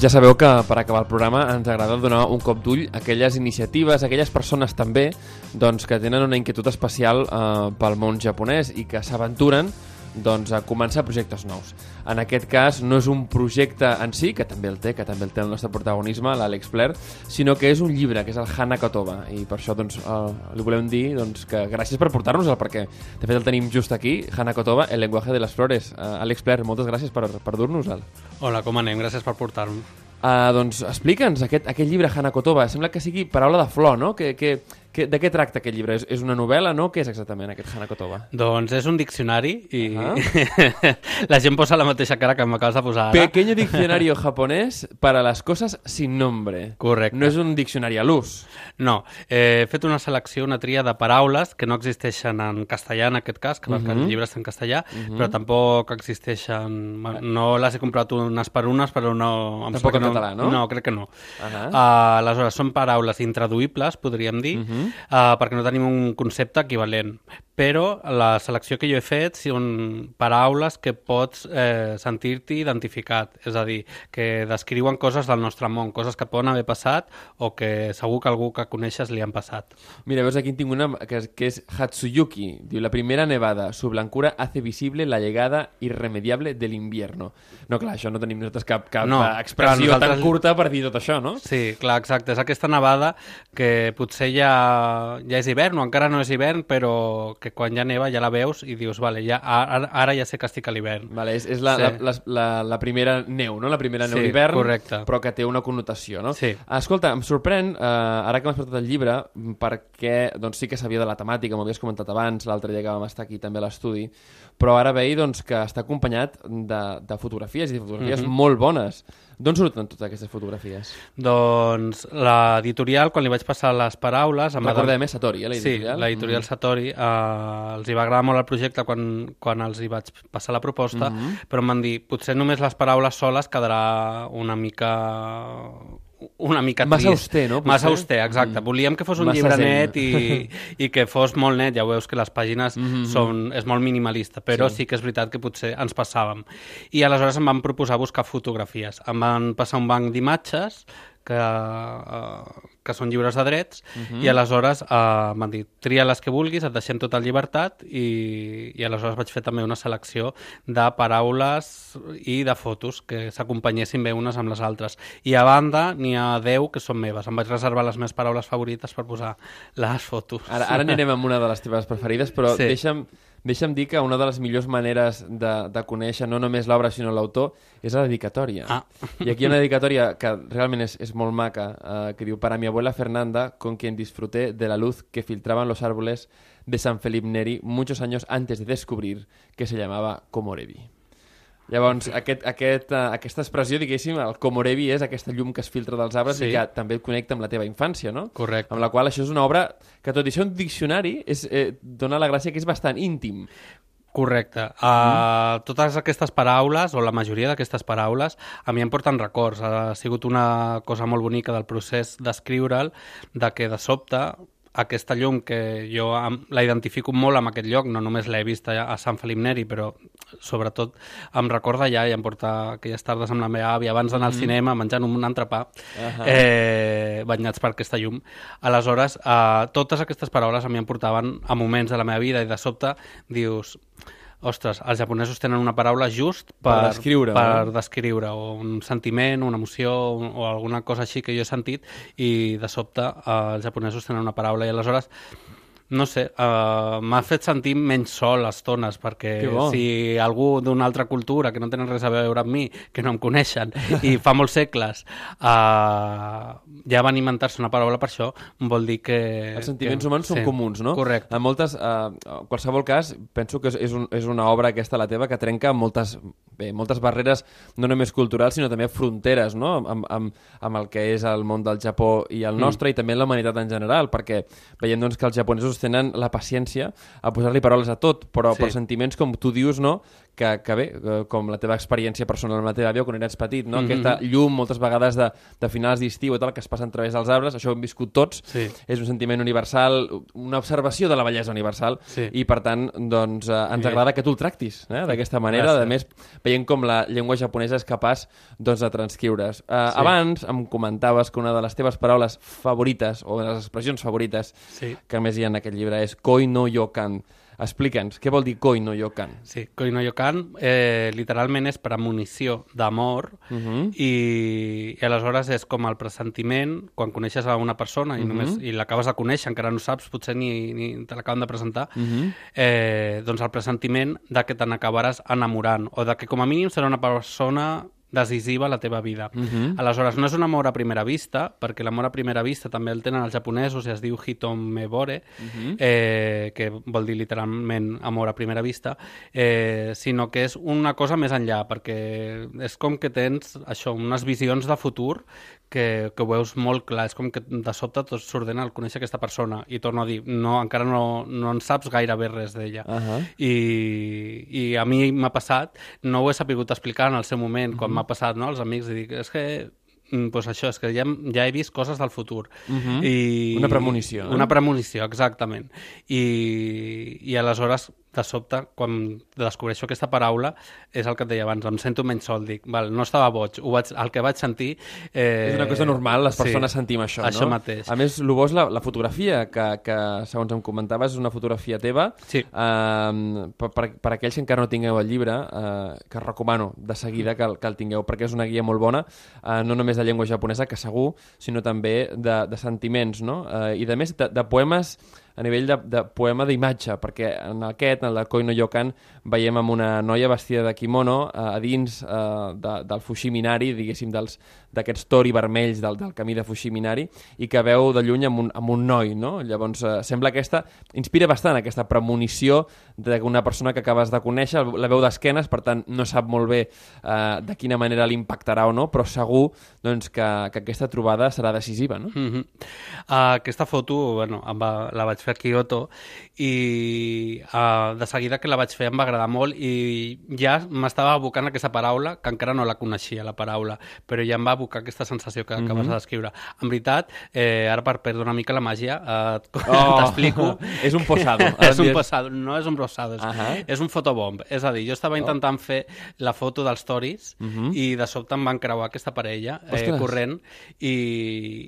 Ja sabeu que per acabar el programa ens agrada donar un cop d'ull a aquelles iniciatives, a aquelles persones també doncs, que tenen una inquietud especial eh, pel món japonès i que s'aventuren doncs, a començar projectes nous. En aquest cas no és un projecte en si, que també el té, que també el té el nostre protagonisme, l'Àlex Blair, sinó que és un llibre, que és el Hana Kotoba, i per això doncs, eh, li volem dir doncs, que gràcies per portar-nos-el, perquè de fet el tenim just aquí, Hana Kotoba, el lenguaje de les flores. Uh, Àlex Blair, moltes gràcies per, per dur-nos-el. Hola, com anem? Gràcies per portar-me. Uh, doncs explica'ns aquest, aquest llibre Hana Kotoba, sembla que sigui paraula de flor, no? Que, que, que, de què tracta aquest llibre? És, és una novel·la, no? Què és exactament aquest Hana Kotoba? Doncs és un diccionari i Ah. la gent posa la mateixa cara que m'acabes de posar ara. Pequeño diccionario japonés para las cosas sin nombre. Correcte. No és un diccionari a l'ús. No, eh, he fet una selecció, una tria de paraules que no existeixen en castellà en aquest cas, que, uh -huh. el llibre està en castellà, uh -huh. però tampoc existeixen... No les he comprat unes per unes, però no... em Tampoc en català, no? No, crec que no. Ahà. Uh, aleshores, són paraules intraduïbles, podríem dir, uh -huh. Uh, perquè no tenim un concepte equivalent. Però la selecció que jo he fet són paraules que pots eh, sentir-t'hi identificat, és a dir, que descriuen coses del nostre món, coses que poden haver passat o que segur que algú que coneixes li han passat. Mira, veus aquí tinc una que és, que és Hatsuyuki. Diu, la primera nevada, su blancura hace visible la llegada irremediable del invierno. No, clar, això no tenim nosaltres cap, cap No, expressió clar, tan nosaltres- curta per dir tot això, no? Sí, clar, exacte. És aquesta nevada que potser ja, ja és hivern o encara no és hivern, però que quan ja neva ja la veus i dius, vale, ja, ara, ara ja sé que estic a l'hivern. Vale, és, és la, Sí. la, la, la, la primera neu, no? La primera neu Sí, d'hivern, però que té una connotació, no? Sí. Escolta, em sorprèn, eh, ara que m'has portat el llibre, perquè doncs, sí que sabia de la temàtica, m'ho havies comentat abans, l'altre dia que vam estar aquí també a l'estudi, però ara veig doncs, que està acompanyat de, de fotografies, i de fotografies Mhm. molt bones. D'on surten totes aquestes fotografies? Doncs l'editorial, quan li vaig passar les paraules... em va Recordem, eh, Satori, eh, Sí, l'editorial? l'editorial Satori. Eh, els hi va agradar molt el projecte quan, quan els hi vaig passar la proposta, Mhm. però em van dir, potser només les paraules soles quedarà una mica una mica Massa trist. auster, no, Massa potser? auster, exacte. Mm. Volíem que fos un Massa llibre zen. net i, i que fos molt net. Ja veus que les pàgines Mhm. són, és molt minimalista, però Sí. sí. que és veritat que potser ens passàvem. I aleshores em van proposar buscar fotografies. Em van passar un banc d'imatges que, uh, que són lliures de drets Mhm. i aleshores uh, m'han dit tria les que vulguis, et deixem tota llibertat i, i aleshores vaig fer també una selecció de paraules i de fotos que s'acompanyessin bé unes amb les altres. I a banda n'hi ha 10 que són meves. Em vaig reservar les meves paraules favorites per posar les fotos. Ara, ara anirem amb una de les teves preferides, però sí. deixa'm, deixa'm dir que una de les millors maneres de, de conèixer no només l'obra sinó l'autor és la dedicatòria. Ah. I aquí hi ha una dedicatòria que realment és, és molt maca, eh, que diu Para mi abuela Fernanda, con quien disfruté de la luz que filtraban los árboles de San Felipe Neri muchos años antes de descubrir que se llamaba Komorebi. Llavors, aquest, aquest, uh, aquesta expressió, diguéssim, el Komorebi és aquesta llum que es filtra dels arbres Sí. i que també et connecta amb la teva infància, no? Correcte. Amb la qual això és una obra que, tot i ser un diccionari, és, eh, dona la gràcia que és bastant íntim. Correcte. Uh, totes aquestes paraules, o la majoria d'aquestes paraules, a mi em porten records. Ha sigut una cosa molt bonica del procés d'escriure'l, de que de sobte aquesta llum que jo la identifico molt amb aquest lloc, no només l'he vist a, Sant Felip Neri, però sobretot em recorda allà i em porta aquelles tardes amb la meva àvia abans d'anar al cinema menjant un entrepà Ahà. eh, banyats per aquesta llum. Aleshores, eh, totes aquestes paraules a mi em portaven a moments de la meva vida i de sobte dius ostres, els japonesos tenen una paraula just per, Per descriure, per no? descriure o un sentiment, una emoció un- o alguna cosa així que jo he sentit i de sobte eh, els japonesos tenen una paraula i aleshores no sé, uh, m'ha fet sentir menys sol a estones, perquè si algú d'una altra cultura que no tenen res a veure amb mi, que no em coneixen, i fa molts segles uh, ja van inventar-se una paraula per això, vol dir que... Els sentiments que, humans són comuns, no? Correcte. En moltes, eh, en qualsevol cas, penso que és, és, un, és una obra aquesta, la teva, que trenca moltes, bé, moltes barreres, no només culturals, sinó també fronteres, no? Amb, amb, amb el que és el món del Japó i el nostre, i també la humanitat en general, perquè veiem doncs, que els japonesos tenen la paciència a posar-li paraules a tot, però Sí. per sentiments com tu dius, no?, que, que bé, eh, com la teva experiència personal amb la teva àvia quan eres petit, no? Mhm. Aquesta llum, moltes vegades de, de finals d'estiu i tal, que es passa a través dels arbres, això ho hem viscut tots, Sí. és un sentiment universal, una observació de la bellesa universal, Sí. i per tant, doncs, eh, ens Sí. agrada que tu el tractis, eh? d'aquesta manera, Gràcies. a més, veient com la llengua japonesa és capaç doncs, de transcriure's. Uh, Sí. Abans em comentaves que una de les teves paraules favorites, o de les expressions favorites, Sí. que més hi ha en aquest llibre, és koi no yokan. Explica'ns, què vol dir koi no yokan? Sí, Koino Yokan eh, literalment és premonició d'amor Uh -huh. i, i aleshores és com el pressentiment quan coneixes a una persona i, només, i l'acabes de conèixer, encara no saps, potser ni, ni te l'acaben de presentar, Uh -huh. eh, doncs el pressentiment de que te n'acabaràs enamorant o de que com a mínim serà una persona decisiva a la teva vida. Mhm. Aleshores, no és un amor a primera vista, perquè l'amor a primera vista també el tenen els japonesos i es diu hitomebore, Mhm. eh, que vol dir literalment amor a primera vista, eh, sinó que és una cosa més enllà, perquè és com que tens això, unes visions de futur que, que ho veus molt clar, és com que de sobte tot s'ordena al conèixer aquesta persona i torno a dir, no, encara no, no en saps gairebé res d'ella Uh -huh. i, i a mi m'ha passat, no ho he sapigut explicar en el seu moment, quan m'ha passat no, als amics, i dic, és que mm, pues això, és que ja, ja he vist coses del futur. Mhm. I, Una premonició, eh? Una premonició, exactament. I, I aleshores, de sobte, quan descobreixo aquesta paraula, és el que et deia abans, em sento menys sol, dic, val, no estava boig, ho vaig, el que vaig sentir... Eh, És una cosa normal, les sí, persones sentim això, això no? mateix. A més, el bo és la, la fotografia, que, que segons em comentaves és una fotografia teva. Sí. Uh, per, per, per aquells que encara no tingueu el llibre, uh, que recomano de seguida que, el- que el tingueu, perquè és una guia molt bona, uh, no només de llengua japonesa, que segur, sinó també de, de sentiments, no? Uh, I de més, de, de poemes a nivell de, de poema d'imatge, perquè en aquest, en el Koi no Yokan, veiem amb una noia vestida de kimono eh, a dins eh, de, del Fushiminari, diguéssim, d'aquests tori vermells del, del camí de Fushiminari, i que veu de lluny amb un, amb un noi, no? Llavors, eh, sembla aquesta... Inspira bastant aquesta premonició d'una persona que acabes de conèixer, la veu d'esquenes, per tant, no sap molt bé eh, de quina manera l'impactarà o no, però segur doncs, que, que aquesta trobada serà decisiva, no? Mm -hmm. uh, aquesta foto bueno, em va, la vaig fer a Kyoto i uh, de seguida que la vaig fer em va agradar molt i ja m'estava abocant aquesta paraula, que encara no la coneixia, la paraula, però ja em va abocar aquesta sensació que acabes de descriure. En veritat, eh, ara per perdre una mica la màgia, eh, t'explico. és un posado. és un posado, no és un posado, és, Ahà. és un fotobomb. És a dir, jo estava intentant fer la foto dels toris i de sobte em van creuar aquesta parella eh, Ostres. corrent i,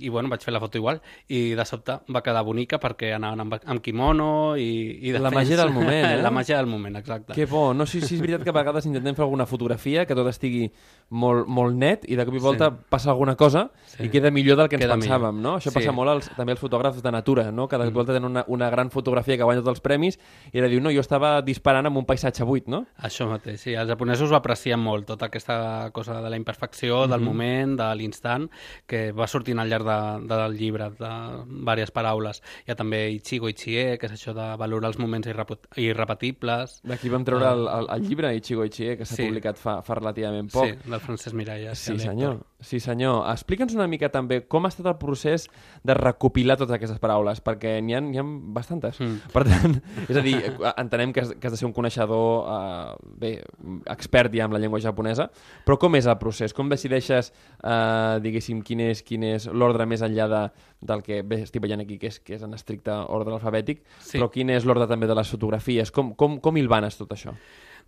i bueno, vaig fer la foto igual i de sobte va quedar bonica perquè anaven amb, amb kimono i, i de La màgia del moment, eh? la màgia del moment, exacte. Que bo. No, sí, sí, és veritat que a vegades intentem fer alguna fotografia que tot estigui molt, molt net i de cop i volta Sí. passa alguna cosa Sí. i queda millor del que ens Queda pensàvem, millor. no? Això Sí. passa molt als, també als fotògrafs de natura, no? Que de cop i volta tenen una, una gran fotografia que guanya tots els premis i ara diu, no, jo estava disparant amb un paisatge buit, no? Això mateix, sí. Els japonesos ho aprecien molt, tota aquesta cosa de la imperfecció, del moment, de l'instant, que va sortint al llarg de, del llibre, de diverses paraules. Hi ha també Ichigo Ichie, que és això de valorar els moments irrepet- irrepetibles. D'aquí vam treure el, el, el llibre Ichigo Ichie, que s'ha Sí. publicat fa, fa relativament poc. Sí, del Francesc Miralles. Sí, senyor. Sí, senyor. Explica'ns una mica també com ha estat el procés de recopilar totes aquestes paraules, perquè n'hi ha, ha bastantes. Mm. Per tant, és a dir, entenem que has, que has de ser un coneixedor, eh, bé, expert ja en la llengua japonesa, però com és el procés? Com decideixes, eh, diguéssim, quin és, quin és l'ordre més enllà de, del que bé, estic veient aquí, que és, que és en estricte ordre alfabètic, Sí. però quin és l'ordre també de les fotografies? Com, com, com hilvanes tot això?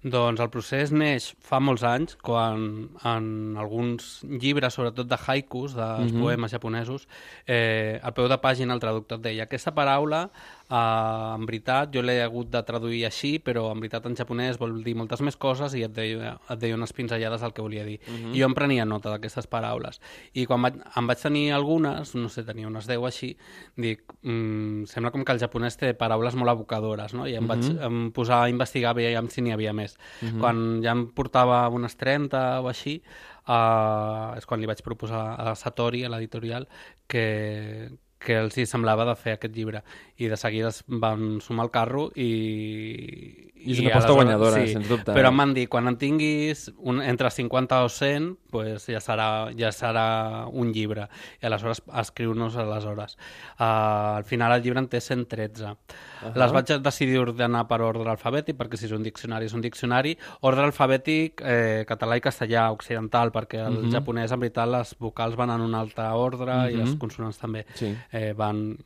Doncs el procés neix fa molts anys, quan en alguns llibres, sobretot de haikus, dels Mhm. poemes japonesos, eh, al peu de pàgina el traductor deia aquesta paraula, eh, en veritat, jo l'he hagut de traduir així, però en veritat en japonès vol dir moltes més coses i et deia, et deia unes pinzellades del que volia dir. I jo em prenia nota d'aquestes paraules. I quan vaig, em vaig tenir algunes, no sé, tenia unes 10 així, dic, mm, sembla com que el japonès té paraules molt abocadores, no? I em vaig em posar a investigar bé si n'hi havia més. Quan ja em portava unes 30 o així, uh, és quan li vaig proposar a Satori, a l'editorial, que, que els hi semblava de fer aquest llibre. I de seguida es van sumar al carro i... I és una aposta guanyadora, sens dubte. Però eh? em van dir, quan en tinguis un, entre 50 o 100, pues ja, serà, ja serà un llibre. I aleshores escriu-nos aleshores. Uh, al final el llibre en té 113. Uh -huh. Les vaig decidir ordenar per ordre alfabètic, perquè si és un diccionari és un diccionari. Ordre alfabètic eh, català i castellà occidental, perquè el uh -huh. japonès, en veritat, les vocals van en un altre ordre uh -huh. i les consonants també Sí. Eh, van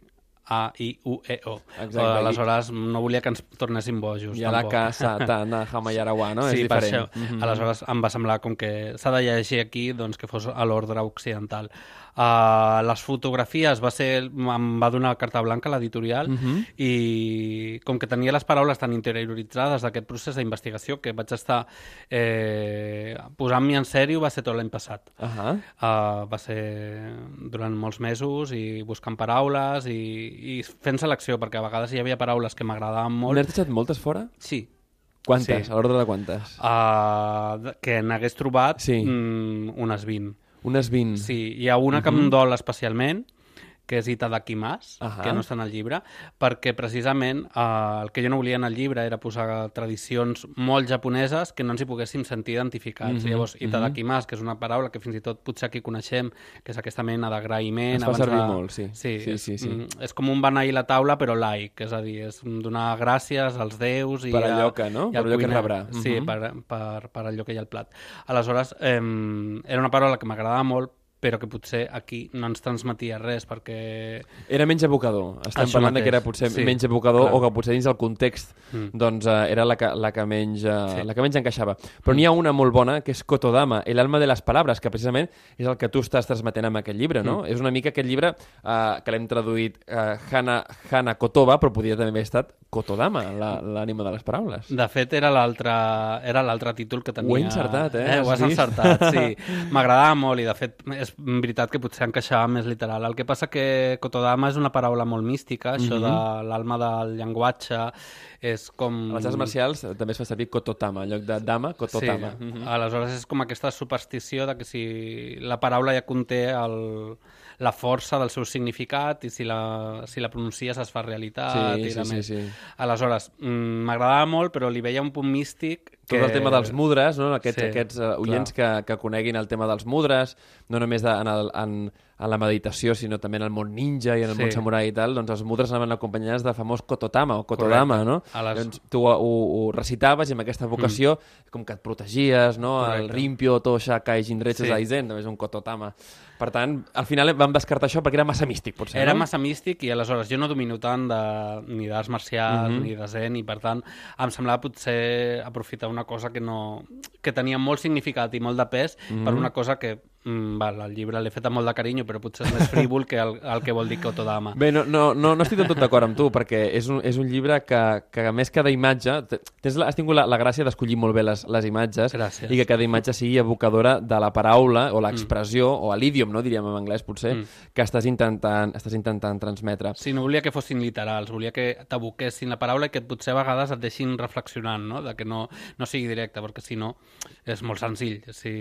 A, I, U, E, O. Exacte. Uh, aleshores, no volia que ens tornéssim bojos. I a la casa, tana, hamayarawa, no? Sí, és per diferent. això. Mm -hmm. Aleshores em va semblar com que s'ha de llegir aquí doncs, que fos a l'ordre occidental. Uh, les fotografies va ser, em va donar carta blanca l'editorial Mhm. i com que tenia les paraules tan interioritzades d'aquest procés d'investigació que vaig estar eh, posant-m'hi en sèrio va ser tot l'any passat. Uh -huh. Uh, va ser durant molts mesos i buscant paraules i, i fent selecció, perquè a vegades hi havia paraules que m'agradaven molt. N'has deixat moltes fora? Sí, Quantes? Sí. A l'ordre de quantes? uh, que n'hagués trobat Sí. mm, unes 20. Unes 20. Sí, hi ha una que em dol especialment, que és Itadakimas, Ahà. que no està en el llibre, perquè precisament eh, el que jo no volia en el llibre era posar tradicions molt japoneses que no ens hi poguéssim sentir identificats. Mhm, Llavors, Itadakimas, que és una paraula que fins i tot potser aquí coneixem, que és aquesta mena d'agraïment... Es fa servir de... molt, sí. Sí, Sí, és, sí, sí. mm, és com un beneir la taula, però laic, és a dir, és donar gràcies als déus i Per allò que, no? Per allò que cuiner. rebrà. Sí, Mhm. per, per, per allò que hi ha al plat. Aleshores, eh, era una paraula que m'agradava molt, però que potser aquí no ens transmetia res, perquè... Era menys evocador. Estem Això parlant de que era mateix, potser sí, menys evocador clar. o que potser dins del context Mm. doncs, eh, era la que, la, que menys, eh, Sí. Mm. la que menys encaixava. Però n'hi ha una molt bona, que és Kotodama, el alma de les paraules, que precisament és el que tu estàs transmetent amb aquest llibre, no? Mm. És una mica aquest llibre eh, que l'hem traduït eh, Hana, Hana Kotoba, però podria també haver estat Kotodama, la- l'ànima de les paraules. De fet, era l'altre títol que tenia... Ho he encertat, eh? eh ho Has encertat, sí. M'agradava molt i, de fet, és veritat que potser encaixava més literal. El que passa que Kotodama és una paraula molt mística, això Mhm. de l'alma del llenguatge, és com... A les arts marcials també es fa servir Kototama, en lloc de dama, Kototama. Sí. Mhm. Aleshores és com aquesta superstició de que si la paraula ja conté el, la força del seu significat i si la, si la pronuncies es fa realitat Sí, i sí, sí, més. sí. Aleshores, mm, m'agradava molt, però li veia un punt místic Tot que... el tema dels mudres, no? aquests, Sí, aquests uh, oients que, que coneguin el tema dels mudres, no només de, en, el, en, en la meditació, sinó també en el món ninja i en el Sí. món samurai i tal, doncs els mudres anaven acompanyats de famós Kototama o Kotodama, Correcte. no? A les- Doncs tu ho, ho, ho recitaves i amb aquesta vocació com que et protegies, no? El Correcte. Rimpio, Tosha, Kai, Jinretsu, Sí. Zaizen, també és un Kototama. Per tant, al final vam descartar això perquè era massa místic, potser, Era no? massa místic i aleshores jo no domino tant de, ni d'arts marcials Mhm. ni de zen i per tant em semblava potser aprofitar una cosa que no que tenia molt significat i molt de pes Mhm. per una cosa que mm, val, el llibre l'he fet amb molt de carinyo però potser és més frívol que el, el que vol dir Kotodama. Bé, no, no, no, no estic del tot d'acord amb tu, perquè és un, és un llibre que, que a més cada imatge... Tens has tingut la, la gràcia d'escollir molt bé les, les imatges Gràcies. i que cada imatge sigui evocadora de la paraula o l'expressió o l'idiom, no diríem en anglès potser, Mm. que estàs intentant, estàs intentant transmetre. Sí, no volia que fossin literals, volia que t'aboquessin la paraula i que potser a vegades et deixin reflexionant, no? de que no, no sigui directe, perquè si no és molt senzill. Si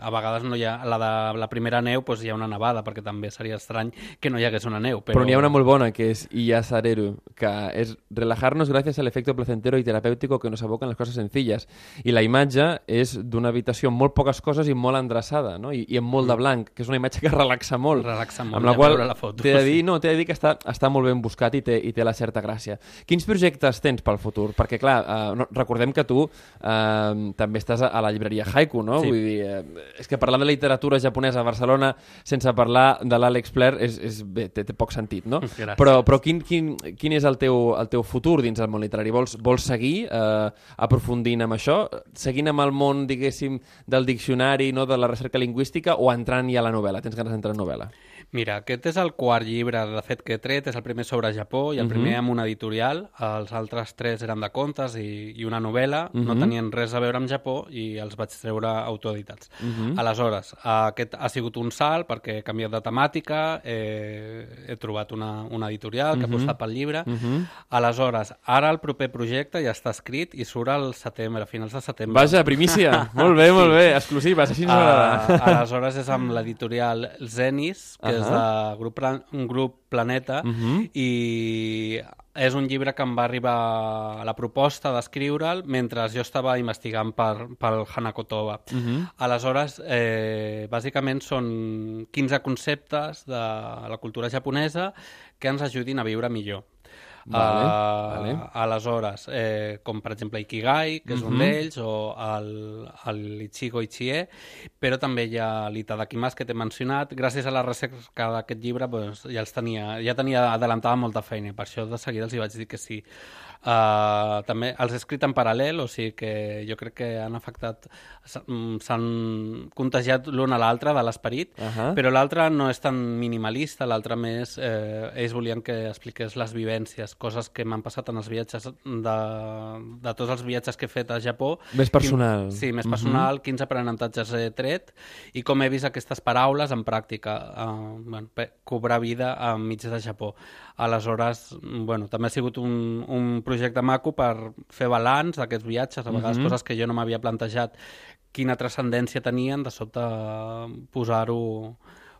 a vegades no hi ha, la de la primera neu doncs hi ha una nevada, perquè també seria estrany que no hi hagués una neu. Però, Però n'hi ha una molt bona, que és Iyasareru, que és relajarnos gracias al efecto placentero y terapéutico que nos abocan las cosas sencillas. I la imatge és d'una habitació amb molt poques coses i molt endreçada, no? I, i amb molt de blanc, que és una imatge que relaxa molt. Relaxa molt, Amb la ja qual la foto, t'he de dir, no, t'he de dir que està, està molt ben buscat i té, i té la certa gràcia. Quins projectes tens pel futur? Perquè, clar, eh, no, recordem que tu eh, també estàs a, a la llibreria Haiku, no? Sí. Vull dir, eh, és que parlar de literatura japonesa a Barcelona sense parlar de l'Àlex Flair és, és bé, té, té poc sentit, no? Gràcies. Però, però quin, quin, quin és el teu, el teu futur dins del món literari? Vols, vols seguir eh, aprofundint amb això? Seguint amb el món, diguéssim, del diccionari, no, de la recerca lingüística o entrant ja a la novel·la? Tens ganes d'entrar en novel·la? Mira, aquest és el quart llibre, de fet, que he tret, és el primer sobre Japó i el Mhm. primer amb una editorial, els altres tres eren de contes i, i una novel·la, no Mhm. tenien res a veure amb Japó i els vaig treure autoeditats. Mhm. Aleshores, aquest ha sigut un salt perquè he canviat de temàtica, eh, he trobat una, una editorial que ha Mhm. apostat pel llibre. Mhm. Aleshores, ara el proper projecte ja està escrit i surt al setembre, a finals de setembre. Vaja, primícia! molt bé, molt bé, exclusiva, així ens agrada. Uh, aleshores és amb l'editorial Zenis, que és de grup, un grup Planeta, Mhm. i és un llibre que em va arribar la proposta d'escriure'l mentre jo estava investigant per, pel Hanakotoba. Mhm. Aleshores, eh, bàsicament són 15 conceptes de la cultura japonesa que ens ajudin a viure millor. Vale, Uh, vale. Aleshores, eh, com per exemple Ikigai, que és un Mhm. d'ells, o el, el Ichigo Ichie, però també hi ha l'Itadakimas que t'he mencionat. Gràcies a la recerca d'aquest llibre doncs, ja els tenia, ja tenia adelantada molta feina, per això de seguida els hi vaig dir que sí. Uh, també els he escrit en paral·lel, o sigui que jo crec que han afectat, mm, s'han contagiat l'un a l'altre de l'esperit, Ahà. però l'altre no és tan minimalista, l'altre més, eh, ells volien que expliqués les vivències, coses que m'han passat en els viatges, de, de tots els viatges que he fet a Japó. Més personal. Quin, sí, més personal, quins aprenentatges he tret i com he vist aquestes paraules en pràctica, eh, bueno, cobrar vida enmig de Japó. Aleshores, bueno, també ha sigut un, un projecte maco per fer balanç d'aquests viatges, a vegades Mhm. coses que jo no m'havia plantejat quina transcendència tenien, de sobte posar-ho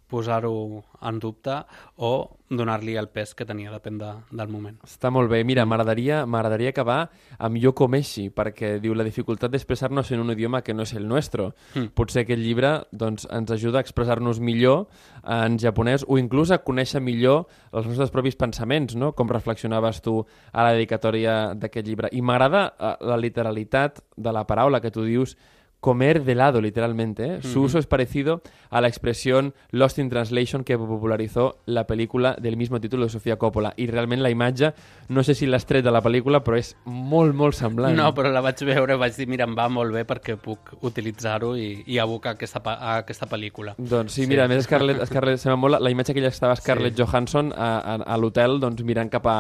posar-ho en dubte o donar-li el pes que tenia, depèn de, del moment. Està molt bé. Mira, m'agradaria m'agradaria acabar amb Yoko Meshi, perquè diu la dificultat d'expressar-nos en un idioma que no és el nostre. Mm. Potser aquest llibre doncs, ens ajuda a expressar-nos millor en japonès o inclús a conèixer millor els nostres propis pensaments, no? com reflexionaves tu a la dedicatòria d'aquest llibre. I m'agrada eh, la literalitat de la paraula que tu dius comer de lado, literalmente. ¿eh? Su uso es parecido a la expresión Lost in Translation que popularizó la película del mismo título de Sofía Coppola. I realment la imatge, no sé si l'has tret de la pel·lícula, però és molt, molt semblant. No, però la vaig veure i vaig dir, mira, em va molt bé perquè puc utilitzar-ho i, i abocar aquesta, a aquesta pel·lícula. Doncs sí, mira, a més Scarlett, Scarlett sembla molt la, la imatge que ella estava Scarlett Sí. Johansson a, a, a l'hotel doncs, mirant cap a,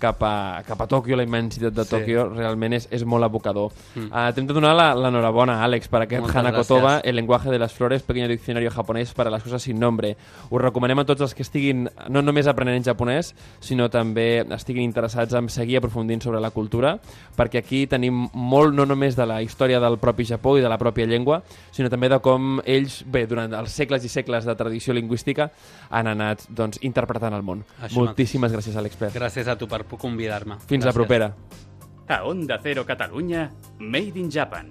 cap, a, cap a Tòquio, la immensitat de Sí. Tòquio realment és, és molt abocador. Mm. Uh, T'hem de donar la- l'enhorabona, Àlex, per aquest Moltes Hanakotoba, gràcies. El lenguaje de las flores, pequeño diccionario japonès para las cosas sin nombre. Us recomanem a tots els que estiguin no només aprenent japonès, sinó també estiguin interessats en seguir aprofundint sobre la cultura, perquè aquí tenim molt no només de la història del propi Japó i de la pròpia llengua, sinó també de com ells, bé, durant els segles i segles de tradició lingüística, han anat doncs, interpretant el món. Això Moltíssimes gràcies a l'expert. Gràcies a tu per convidar-me. Fins la Gràcies. propera. A Onda Cero Catalunya, Made in Japan,